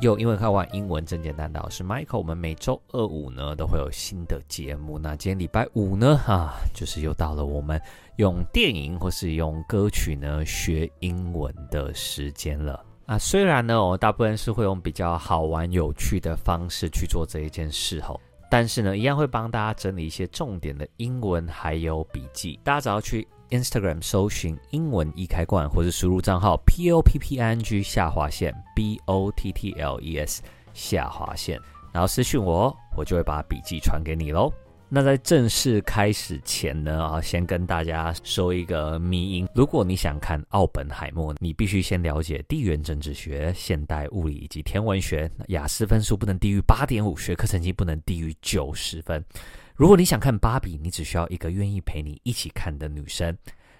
又因为看完英文真简单的老师 Michael，我们每周二五呢都会有新的节目。那今天礼拜五呢，啊，就是又到了我们用电影或是用歌曲呢学英文的时间了。啊，虽然呢，我大部分是会用比较好玩有趣的方式去做这一件事吼，但是呢，一样会帮大家整理一些重点的英文还有笔记。大家只要去 Instagram 搜寻英文易开罐，或是输入账号 P O P P I N G 下划线 B O T T L E S 下划线，然后私讯我，我就会把笔记传给你喽。那在正式开始前呢，啊，先跟大家说一个迷因：如果你想看奥本海默，你必须先了解地缘政治学、现代物理以及天文学。雅思分数不能低于八点五，学科成绩不能低于九十分。如果你想看芭比，你只需要一个愿意陪你一起看的女生。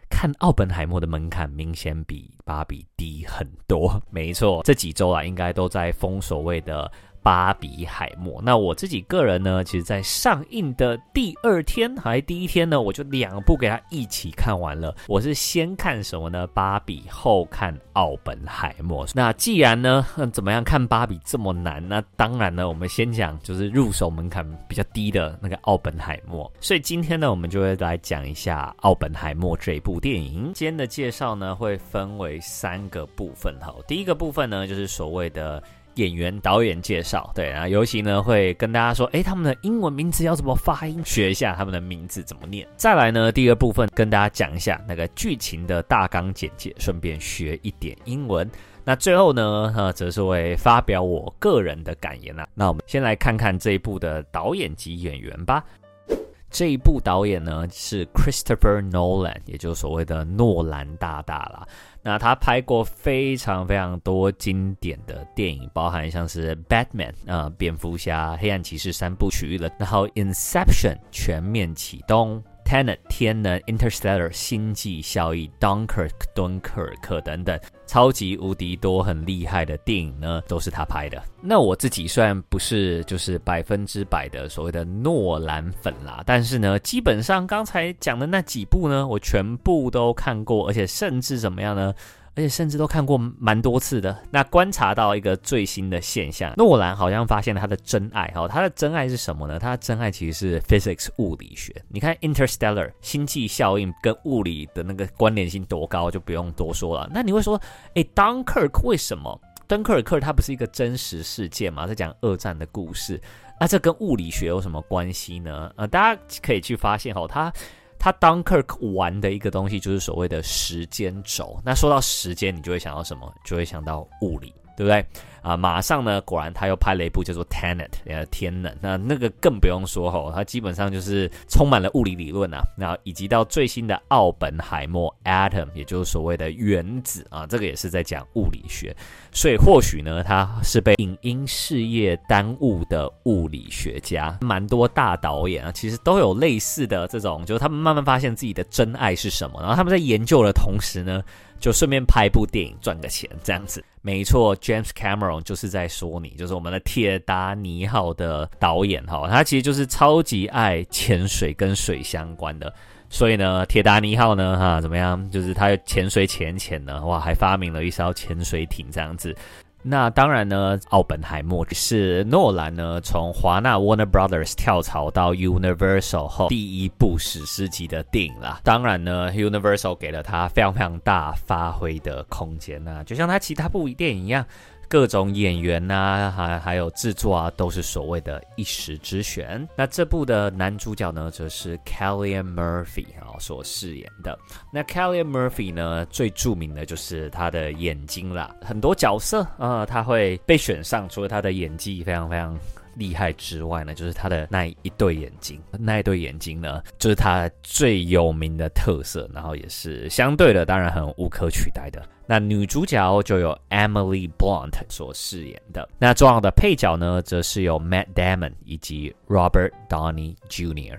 看奥本海默的门槛明显比芭比低很多。没错，这几周啊，应该都在封所谓的。芭比海默，那我自己个人呢，其实，在上映的第二天还第一天呢，我就两部给他一起看完了。我是先看什么呢？芭比，后看奥本海默。那既然呢，怎么样看芭比这么难？那当然呢，我们先讲就是入手门槛比较低的那个奥本海默。所以今天呢，我们就会来讲一下奥本海默这部电影。今天的介绍呢，会分为三个部分。好，第一个部分呢，就是所谓的。演员、导演介绍，对啊，尤其呢会跟大家说，诶，他们的英文名字要怎么发音，学一下他们的名字怎么念。再来呢，第二部分跟大家讲一下那个剧情的大纲简介，顺便学一点英文。那最后呢，呃，则是会发表我个人的感言啦。那我们先来看看这一部的导演及演员吧。这一部导演呢是 Christopher Nolan，也就是所谓的诺兰大大啦。那他拍过非常非常多经典的电影，包含像是 Batman 啊、蝙蝠侠、黑暗骑士三部曲了，然后 Inception 全面启动。Tenet 天能、Interstellar 星际效应、Dunkirk 敦刻尔克等等，超级无敌多很厉害的电影呢，都是他拍的。那我自己虽然不是就是百分之百的所谓的诺兰粉啦，但是呢，基本上刚才讲的那几部呢，我全部都看过，而且甚至怎么样呢？而且甚至都看过蛮多次的。那观察到一个最新的现象，诺兰好像发现了他的真爱。哈，他的真爱是什么呢？他的真爱其实是 physics 物理学。你看 Interstellar 星际效应跟物理的那个关联性多高，就不用多说了。那你会说，哎，Dunkirk 为什么？敦刻尔克它不是一个真实事件吗？在讲二战的故事。那这跟物理学有什么关系呢？呃，大家可以去发现哈，他。他 Dunkirk 玩的一个东西就是所谓的时间轴。那说到时间，你就会想到什么？就会想到物理，对不对？啊，马上呢，果然他又拍了一部叫做 Tenet，呃，天能。那那个更不用说吼，他基本上就是充满了物理理论啊。那以及到最新的奥本海默 Atom，也就是所谓的原子啊，这个也是在讲物理学。所以或许呢，他是被影音事业耽误的物理学家。蛮多大导演啊，其实都有类似的这种，就是他们慢慢发现自己的真爱是什么，然后他们在研究的同时呢，就顺便拍一部电影赚个钱，这样子。没错，James Cameron 就是在说你，就是我们的铁达尼号的导演哈，他其实就是超级爱潜水跟水相关的，所以呢，铁达尼号呢哈怎么样，就是他潜水潜潜呢，哇，还发明了一艘潜水艇这样子。那当然呢，奥本海默是诺兰呢从华纳 Warner Brothers 跳槽到 Universal 后第一部史诗级的电影啦。当然呢，Universal 给了他非常非常大发挥的空间呐，就像他其他部电影一样。各种演员呐、啊，还还有制作啊，都是所谓的一时之选。那这部的男主角呢，则是 Cillian Murphy 啊所饰演的。那 Cillian Murphy 呢，最著名的就是他的眼睛啦。很多角色啊、他会被选上，除了他的演技非常非常厉害之外呢，就是他的那一对眼睛，那一对眼睛呢，就是他最有名的特色，然后也是相对的，当然很无可取代的。那女主角就由 Emily Blunt 所饰演的，那重要的配角呢，则是由 Matt Damon 以及 Robert Downey Jr.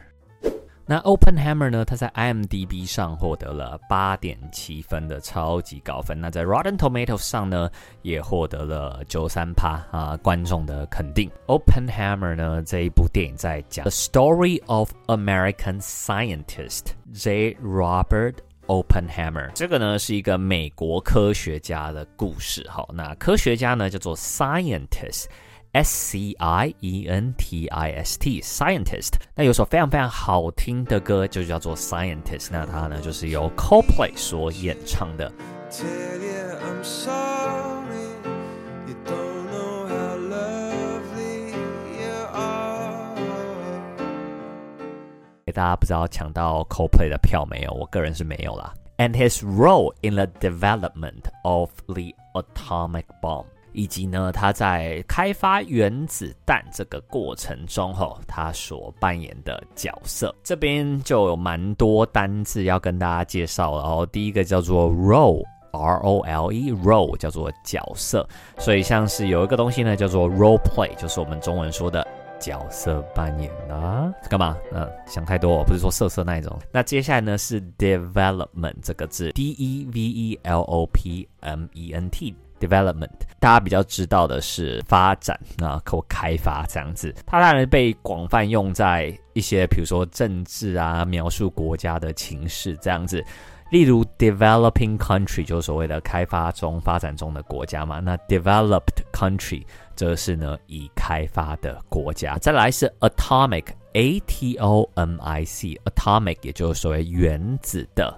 那 Open Hammer 呢？它在 IMDB 上获得了八点七分的超级高分。那在 Rotten Tomatoes 上呢，也获得了九三趴啊观众的肯定。Open Hammer 呢这一部电影在讲 The Story of American Scientist J. Robert Open Hammer。这个呢是一个美国科学家的故事。好，那科学家呢叫做 Scientist scientist，S C I E N T I S T，scientist。那有首非常非常好听的歌，就叫做 Scientist。那它呢就是由 Coldplay 所演唱的。大家不知道抢到 Coldplay 的票没有？我个人是没有啦。And his role in the development of the atomic bomb， 以及呢，他在开发原子弹这个过程中，吼，他所扮演的角色，这边就有蛮多单字要跟大家介绍了。然后第一个叫做 role，R O L E，role 叫做角色，所以像是有一个东西呢，叫做 role play，就是我们中文说的。角色扮演啊，干嘛？嗯，想太多，不是说色色那一种。那接下来呢是 development 这个字，D E V E L O P M E N T Development，。大家比较知道的是发展啊，或开发这样子。它当然被广泛用在一些，比如说政治啊，描述国家的情势这样子。例如 developing country 就是所谓的开发中、发展中的国家嘛。那 developed country 则是呢已开发的国家。再来是 atomic，A T O M I C，atomic 也就是所谓原子的。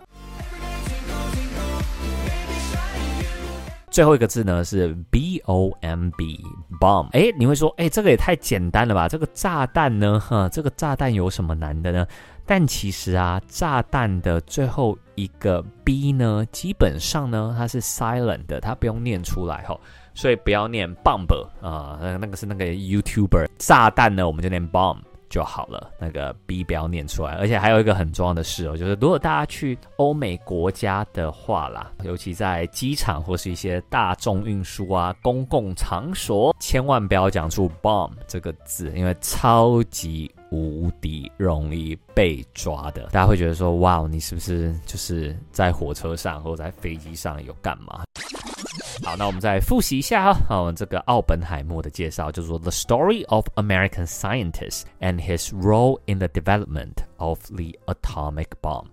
最后一个字呢是 B O M B，bomb。哎，你会说，哎，这个也太简单了吧？这个炸弹呢？哈，这个炸弹有什么难的呢？但其实啊，炸弹的最后一个 B 呢，基本上呢，它是 silent 的，它不用念出来哈，所以不要念 bomb 啊，那那个是那个 YouTuber。炸弹呢，我们就念 bomb 就好了，那个 B 不要念出来。而且还有一个很重要的事哦，就是如果大家去欧美国家的话啦，尤其在机场或是一些大众运输啊、公共场所，千万不要讲出 bomb 这个字，因为超级。无敌容易被抓的，大家会觉得说：“哇，你是不是就是在火车上或者在飞机上有干嘛？”好，那我们再复习一下哈，哦，这个奥本海默的介绍，叫做《The Story of American Scientist and His Role in the Development of the Atomic Bomb》。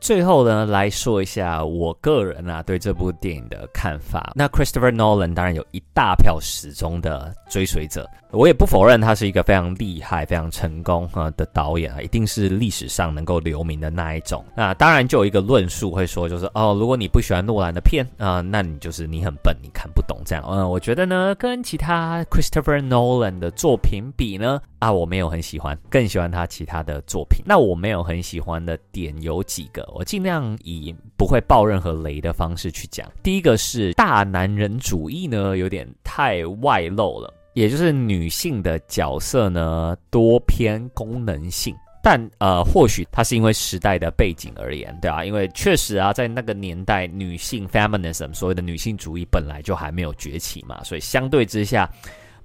最后呢，来说一下我个人啊对这部电影的看法。那 Christopher Nolan 当然有一大票始终的追随者，我也不否认他是一个非常厉害、非常成功啊的导演啊，一定是历史上能够留名的那一种。那当然就有一个论述会说，就是哦，如果你不喜欢诺兰的片啊，那你就是你很笨，你看不懂这样。嗯，我觉得呢，跟其他 Christopher Nolan 的作品比呢，啊，我没有很喜欢，更喜欢他其他的作品。那我没有很喜欢的点有几个。我尽量以不会爆任何雷的方式去讲。第一个是大男人主义呢，有点太外露了，也就是女性的角色呢多偏功能性。但呃，或许它是因为时代的背景而言，对啊，因为确实啊，在那个年代，女性 feminism 所谓的女性主义本来就还没有崛起嘛，所以相对之下，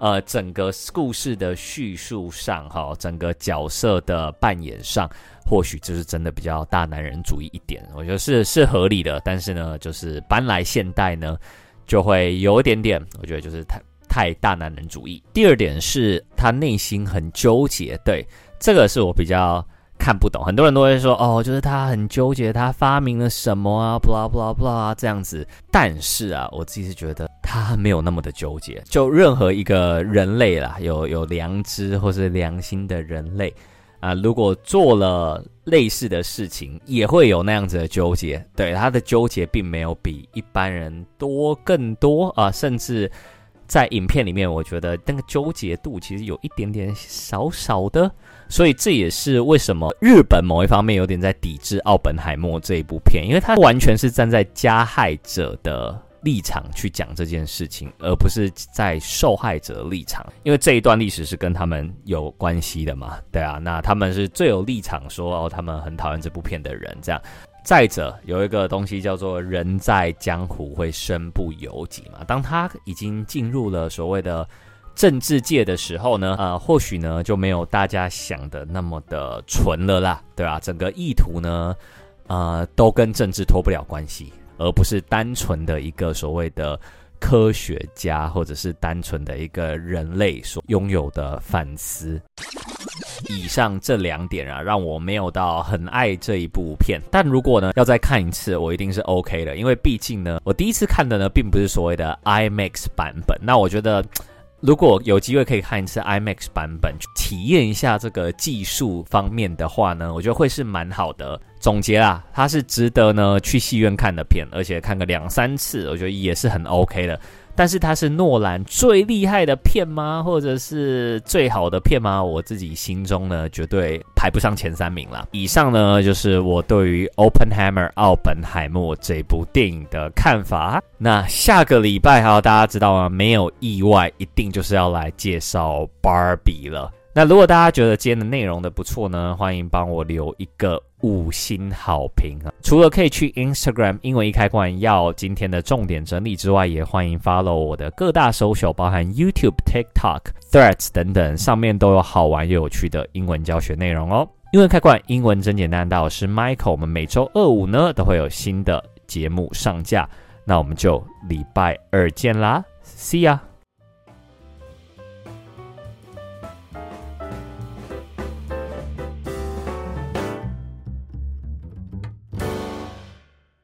呃，整个故事的叙述上，哈，整个角色的扮演上。或许就是真的比较大男人主义一点，我觉得是是合理的。但是呢，就是搬来现代呢，就会有一点点，我觉得就是太太大男人主义。第二点是他内心很纠结，对，这个是我比较看不懂。很多人都会说，哦，就是他很纠结，他发明了什么啊，blah blah blah 啊这样子。但是啊，我自己是觉得他没有那么的纠结。就任何一个人类啦，有有良知或是良心的人类。啊，如果做了类似的事情，也会有那样子的纠结。对，他的纠结并没有比一般人多更多啊，甚至在影片里面，我觉得那个纠结度其实有一点点少少的。所以这也是为什么日本某一方面有点在抵制《奥本海默》这一部片，因为他完全是站在加害者的。立场去讲这件事情，而不是在受害者立场，因为这一段历史是跟他们有关系的嘛，对啊，那他们是最有立场说哦，他们很讨厌这部片的人，这样。再者，有一个东西叫做“人在江湖会身不由己”嘛，当他已经进入了所谓的政治界的时候呢，呃，或许呢就没有大家想的那么的纯了啦，对吧？整个意图呢，呃，都跟政治脱不了关系。而不是单纯的一个所谓的科学家，或者是单纯的一个人类所拥有的反思。以上这两点啊，让我没有到很爱这一部片。但如果呢，要再看一次，我一定是 OK 的，因为毕竟呢，我第一次看的呢，并不是所谓的 IMAX 版本。那我觉得。如果有机会可以看一次 IMAX 版本，体验一下这个技术方面的话呢，我觉得会是蛮好的。总结啦，它是值得呢去戏院看的片，而且看个两三次，我觉得也是很 OK 的。但是它是诺兰最厉害的片吗？或者是最好的片吗？我自己心中呢，绝对排不上前三名了。以上呢，就是我对于《Open Hammer》奥本海默这部电影的看法。那下个礼拜哈，大家知道吗？没有意外，一定就是要来介绍《Barbie》了。那如果大家觉得今天的内容的不错呢，欢迎帮我留一个五星好评啊！除了可以去 Instagram 英文一开罐要今天的重点整理之外，也欢迎 follow 我的各大 social，包含 YouTube、TikTok、Threads 等等，上面都有好玩又有趣的英文教学内容哦。英文开罐，英文真简单，大家好，我是 Michael，我们每周二五呢都会有新的节目上架，那我们就礼拜二见啦，See ya。